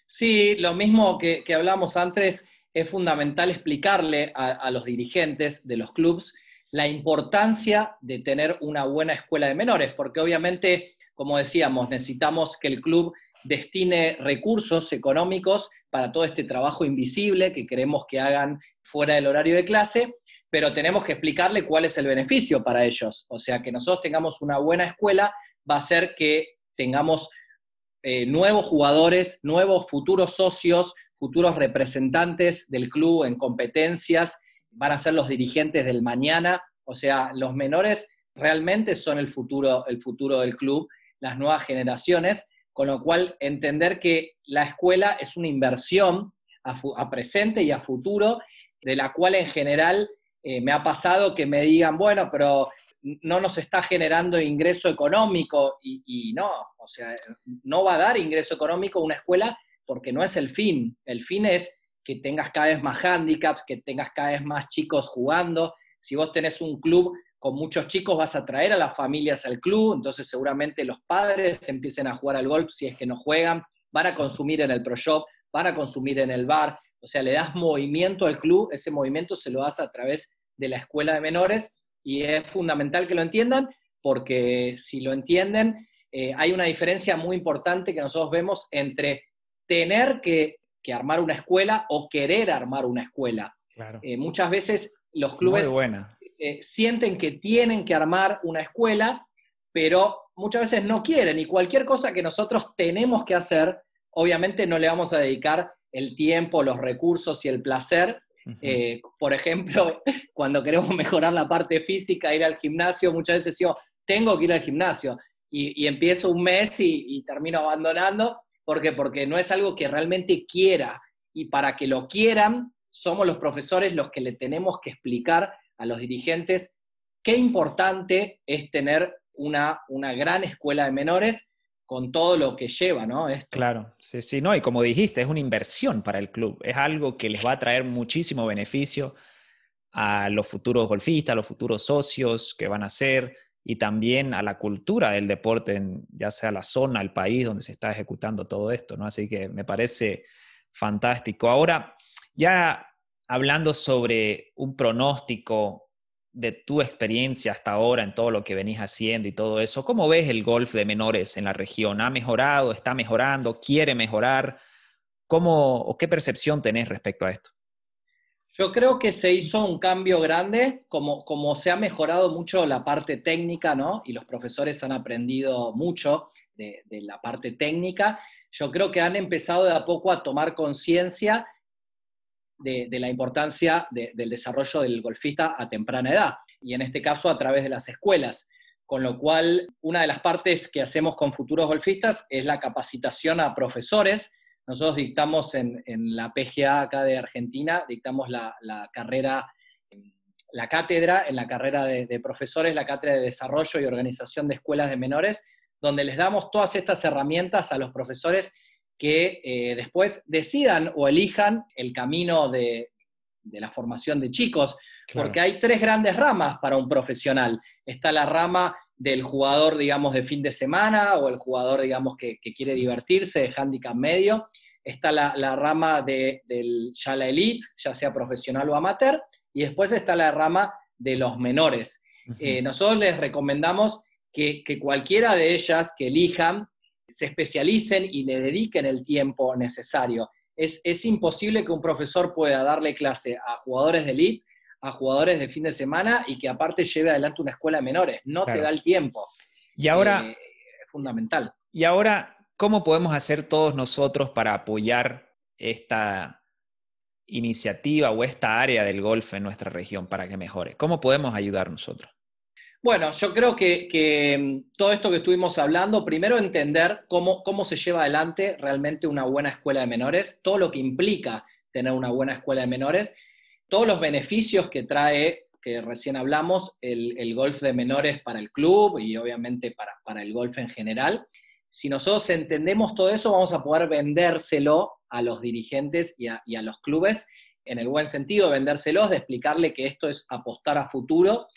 Sí, lo mismo que, que hablamos antes, es fundamental explicarle a, los dirigentes de los clubes la importancia de tener una buena escuela de menores, porque obviamente, como decíamos, necesitamos que el club destine recursos económicos para todo este trabajo invisible que queremos que hagan fuera del horario de clase, pero tenemos que explicarle cuál es el beneficio para ellos. O sea, que nosotros tengamos una buena escuela va a hacer que tengamos eh, nuevos jugadores, nuevos futuros socios, futuros representantes del club en competencias, van a ser los dirigentes del mañana. O sea, los menores realmente son el futuro, el futuro del club, las nuevas generaciones, con lo cual entender que la escuela es una inversión a, presente y a futuro, de la cual en general eh, me ha pasado que me digan, bueno, pero no nos está generando ingreso económico y, no, o sea, no va a dar ingreso económico una escuela porque no es el fin. El fin es que tengas cada vez más handicaps, que tengas cada vez más chicos jugando. Si vos tenés un club con muchos chicos, vas a traer a las familias al club, entonces seguramente los padres empiecen a jugar al golf si es que no juegan, van a consumir en el pro shop, van a consumir en el bar, o sea, le das movimiento al club, ese movimiento se lo das a través de la escuela de menores y es fundamental que lo entiendan porque si lo entienden, eh, hay una diferencia muy importante que nosotros vemos entre tener que, armar una escuela o querer armar una escuela. Eh, muchas veces los clubes eh, sienten que tienen que armar una escuela, pero muchas veces no quieren y cualquier cosa que nosotros tenemos que hacer, obviamente no le vamos a dedicar el tiempo, los recursos y el placer eh, por ejemplo, cuando queremos mejorar la parte física, ir al gimnasio, muchas veces digo, tengo que ir al gimnasio. Y, empiezo un mes y, termino abandonando. ¿Por Porque no es algo que realmente quiera. Y para que lo quieran, somos los profesores los que le tenemos que explicar a los dirigentes qué importante es tener una, una gran escuela de menores con todo lo que lleva, ¿no? Claro, sí, sí, no, y como dijiste, es una inversión para el club, es algo que les va a traer muchísimo beneficio a los futuros golfistas, a los futuros socios que van a ser y también a la cultura del deporte, ya sea la zona, el país donde se está ejecutando todo esto, ¿no? Así que me parece fantástico. Ahora, ya hablando sobre un pronóstico de tu experiencia hasta ahora en todo lo que venís haciendo y todo eso, ¿cómo ves el golf de menores en la región? ¿Ha mejorado? ¿Está mejorando? ¿Quiere mejorar? ¿Cómo o qué percepción tenés respecto a esto? Yo creo que se hizo un cambio grande, como, como se ha mejorado mucho la parte técnica, ¿no? Y los profesores han aprendido mucho de, de la parte técnica. Yo creo que han empezado de a poco a tomar conciencia de, la importancia del desarrollo del golfista a temprana edad, y en este caso a través de las escuelas. Con lo cual, una de las partes que hacemos con futuros golfistas es la capacitación a profesores. Nosotros dictamos en, la PGA acá de Argentina, dictamos la, carrera, la cátedra, en la carrera de, de profesores, la cátedra de desarrollo y organización de escuelas de menores, donde les damos todas estas herramientas a los profesores que eh, después decidan o elijan el camino de, la formación de chicos, porque hay tres grandes ramas para un profesional. Está la rama del jugador, digamos, de fin de semana o el jugador, digamos, que, quiere divertirse, de handicap medio. Está la, rama de, del, ya la elite, ya sea profesional o amateur, y después está la rama de los menores. Eh, nosotros les recomendamos que, que, cualquiera de ellas que elijan se especialicen y le dediquen el tiempo necesario. Es, imposible que un profesor pueda darle clase a jugadores de elite, a jugadores de fin de semana y que aparte lleve adelante una escuela de menores. No te da el tiempo. Y ahora... Eh, es fundamental. Y ahora, ¿cómo podemos hacer todos nosotros para apoyar esta iniciativa o esta área del golf en nuestra región para que mejore? ¿Cómo podemos ayudar nosotros? Bueno, yo creo que, mm, todo esto que estuvimos hablando, primero entender cómo, cómo se lleva adelante realmente una buena escuela de menores, todo lo que implica tener una buena escuela de menores, todos los beneficios que trae, que recién hablamos, el, golf de menores para el club y obviamente para, el golf en general. Si nosotros entendemos todo eso, vamos a poder vendérselo a los dirigentes y a, y a los clubes en el buen sentido, vendérselos, de explicarle que esto es apostar a futuro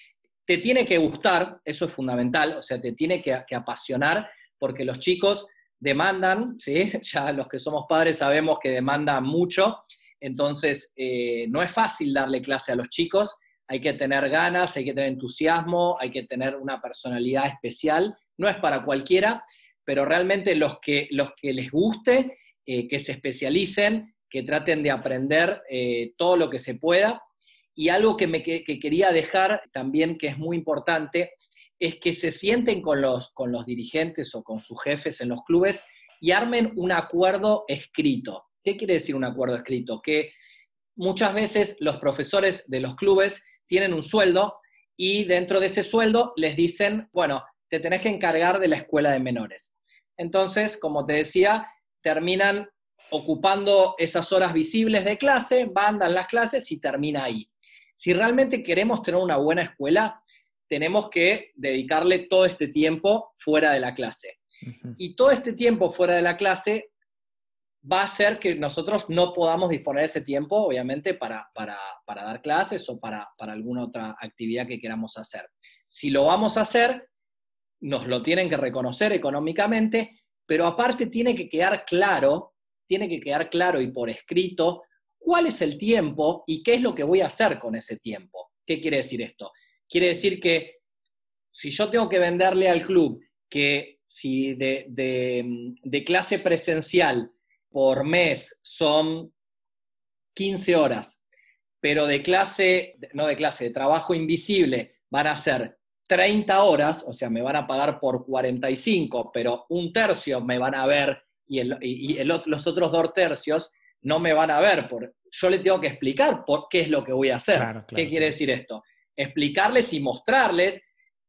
te tiene que gustar, eso es fundamental, o sea, te tiene que, apasionar, porque los chicos demandan, ¿sí? ya los que somos padres sabemos que demandan mucho, entonces eh, no es fácil darle clase a los chicos, hay que tener ganas, hay que tener entusiasmo, hay que tener una personalidad especial. No es para cualquiera, pero realmente los que, los que les guste, eh, que se especialicen, que traten de aprender eh, todo lo que se pueda. Y algo que, me, que quería dejar también, que es muy importante, es que se sienten con los, con los dirigentes o con sus jefes en los clubes y armen un acuerdo escrito. ¿Qué quiere decir un acuerdo escrito? Que muchas veces los profesores de los clubes tienen un sueldo y dentro de ese sueldo les dicen, bueno, te tenés que encargar de la escuela de menores. Entonces, como te decía, terminan ocupando esas horas visibles de clase, van, dan las clases y termina ahí. Si realmente queremos tener una buena escuela, tenemos que dedicarle todo este tiempo fuera de la clase. Y todo este tiempo fuera de la clase va a hacer que nosotros no podamos disponer ese tiempo, obviamente, para, para, dar clases o para, para, alguna otra actividad que queramos hacer. Si lo vamos a hacer, nos lo tienen que reconocer económicamente, pero aparte tiene que quedar claro, tiene que quedar claro y por escrito cuál es el tiempo y qué es lo que voy a hacer con ese tiempo. ¿Qué quiere decir esto? Quiere decir que si yo tengo que venderle al club que si de, de clase presencial por mes son 15 horas, pero de clase, no de clase, de trabajo invisible van a ser 30 horas, o sea, me van a pagar por 45, pero un tercio me van a ver y, los otros dos tercios no me van a ver. Por, yo le tengo que explicar por qué es lo que voy a hacer. ¿Qué quiere decir esto? Explicarles y mostrarles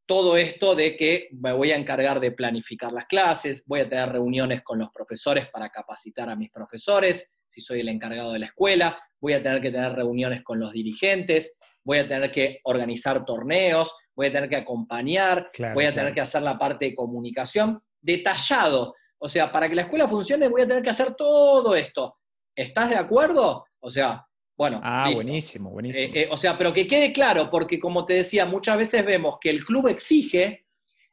todo esto de que me voy a encargar de planificar las clases, voy a tener reuniones con los profesores para capacitar a mis profesores, si soy el encargado de la escuela, voy a tener que tener reuniones con los dirigentes, voy a tener que organizar torneos, voy a tener que acompañar, voy a tener que hacer la parte de comunicación, detallado. O sea, para que la escuela funcione voy a tener que hacer todo esto. ¿Estás de acuerdo? O sea, bueno. Ah, buenísimo, buenísimo. Eh, eh, o sea, pero que quede claro, porque como te decía, muchas veces vemos que el club exige,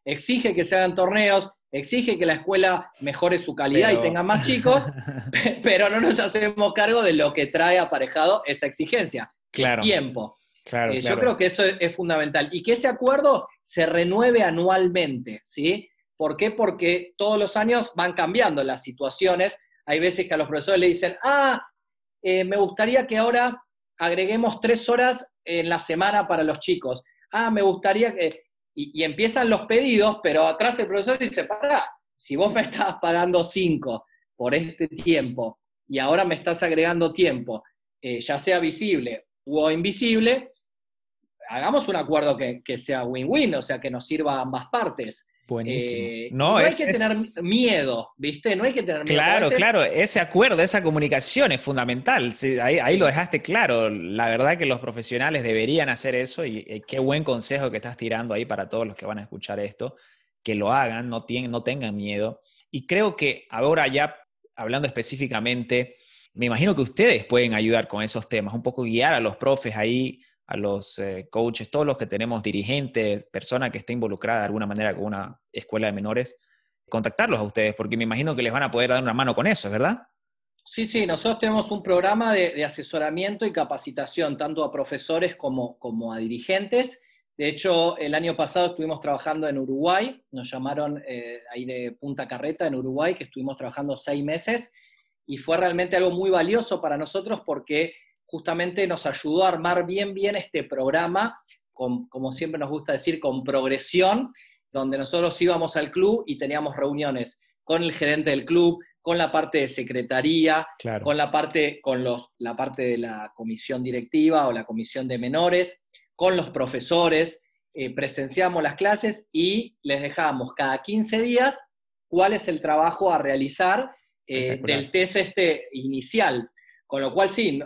exige que se hagan torneos, exige que la escuela mejore su calidad y tenga más chicos, pero no nos hacemos cargo de lo que trae aparejado esa exigencia, claro. tiempo. Claro, eh, Yo creo que eso es, fundamental. Y que ese acuerdo se renueve anualmente, ¿sí? ¿Por qué? Porque todos los años van cambiando las situaciones. Hay veces que a los profesores le dicen, ah, eh, me gustaría que ahora agreguemos tres horas en la semana para los chicos. Ah, me gustaría que... Y, empiezan los pedidos, pero atrás el profesor dice, pará, si vos me estabas pagando cinco por este tiempo y ahora me estás agregando tiempo, eh, ya sea visible o invisible, hagamos un acuerdo que, que sea win-win, o sea, que nos sirva a ambas partes. Buenísimo. Eh, no, hay que tener miedo, ¿viste? No hay que tener miedo. Claro, claro, ese acuerdo, esa comunicación es fundamental. ahí, lo dejaste claro. La verdad que los profesionales deberían hacer eso y, eh, qué buen consejo que estás tirando ahí para todos los que van a escuchar esto, que lo hagan, no, tienen, no tengan miedo. Y creo que ahora ya hablando específicamente, me imagino que ustedes pueden ayudar con esos temas, un poco guiar a los profes ahí a los eh, coaches, todos los que tenemos dirigentes, persona que esté involucrada de alguna manera con una escuela de menores, contactarlos a ustedes, porque me imagino que les van a poder dar una mano con eso, ¿verdad? Sí, sí, nosotros tenemos un programa de, asesoramiento y capacitación, tanto a profesores como, como, a dirigentes. De hecho, el año pasado estuvimos trabajando en Uruguay, nos llamaron eh, ahí de Punta Carreta en Uruguay, que estuvimos trabajando seis meses, y fue realmente algo muy valioso para nosotros porque justamente nos ayudó a armar bien, bien este programa, con, como siempre nos gusta decir, con progresión, donde nosotros íbamos al club y teníamos reuniones con el gerente del club, con la parte de secretaría, con, la parte, con los, la parte de la comisión directiva o la comisión de menores, con los profesores, eh, presenciamos las clases y les dejábamos cada 15 días cuál es el trabajo a realizar eh, del test este inicial. Con lo cual sí,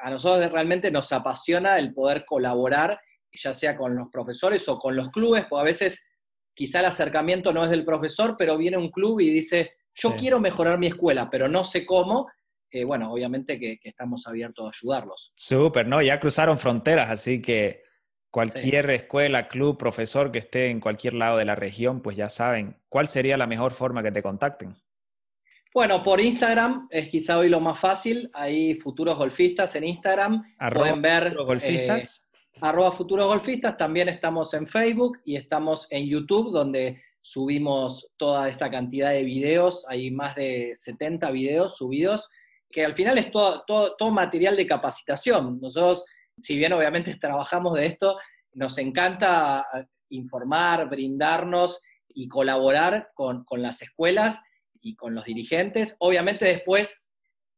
a nosotros realmente nos apasiona el poder colaborar, ya sea con los profesores o con los clubes, porque a veces quizá el acercamiento no es del profesor, pero viene un club y dice, yo quiero mejorar mi escuela, pero no sé cómo. Eh, bueno, obviamente que, estamos abiertos a ayudarlos. Súper, ¿no? Ya cruzaron fronteras, así que cualquier escuela, club, profesor que esté en cualquier lado de la región, pues ya saben cuál sería la mejor forma que te contacten. Bueno, por Instagram es quizá hoy lo más fácil. Hay futuros golfistas en Instagram. Pueden ver. Golfistas. arroba futuros golfistas, también estamos en Facebook y estamos en YouTube, donde subimos toda esta cantidad de videos, hay más de 70 videos subidos, que al final es todo, todo, material de capacitación. Nosotros, si bien obviamente trabajamos de esto, nos encanta informar, brindarnos y colaborar con, con las escuelas y con los dirigentes. Obviamente después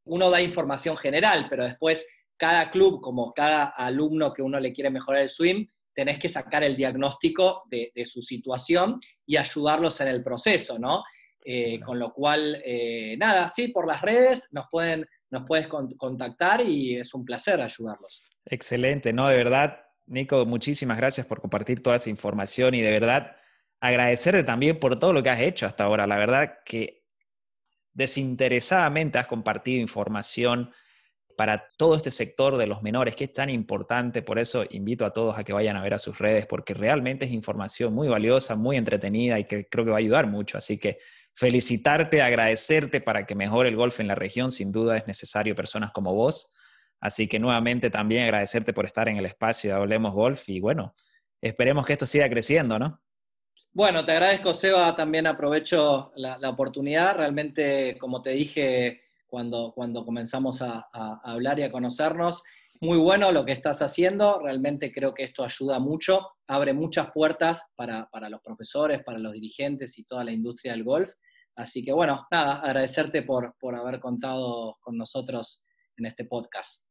uno da información general, pero después cada club, como cada alumno que uno le quiere mejorar el swim, tenés que sacar el diagnóstico de, su situación y ayudarlos en el proceso, ¿no? Eh, con lo cual, eh, nada, sí, por las redes nos, pueden, nos puedes contactar y es un placer ayudarlos. Excelente, ¿no? De verdad, Nico, muchísimas gracias por compartir toda esa información y de verdad agradecerte también por todo lo que has hecho hasta ahora. La verdad que desinteresadamente has compartido información para todo este sector de los menores, que es tan importante. Por eso invito a todos a que vayan a ver a sus redes, porque realmente es información muy valiosa, muy entretenida y que creo que va a ayudar mucho. Así que felicitarte, agradecerte para que mejore el golf en la región. Sin duda es necesario personas como vos. Así que nuevamente también agradecerte por estar en el espacio de Hablemos Golf y bueno, esperemos que esto siga creciendo, ¿no? Bueno, te agradezco, Seba. También aprovecho la, oportunidad. Realmente, como te dije, cuando, cuando comenzamos a, hablar y a conocernos. Muy bueno lo que estás haciendo, realmente creo que esto ayuda mucho, abre muchas puertas para, los profesores, para los dirigentes y toda la industria del golf. Así que bueno, nada, agradecerte por, por haber contado con nosotros en este podcast.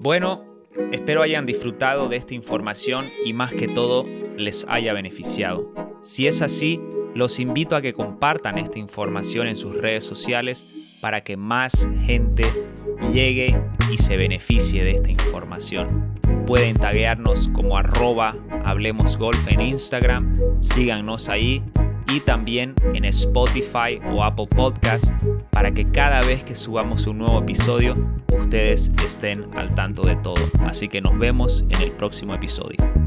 Bueno, Espero hayan disfrutado de esta información y más que todo les haya beneficiado. Si es así, los invito a que compartan esta información en sus redes sociales para que más gente llegue y se beneficie de esta información. Pueden taguearnos como arroba Hablemos Golf en Instagram, síganos ahí y también en Spotify o Apple Podcast para que cada vez que subamos un nuevo episodio ustedes estén al tanto de todo. Así que nos vemos en el próximo episodio.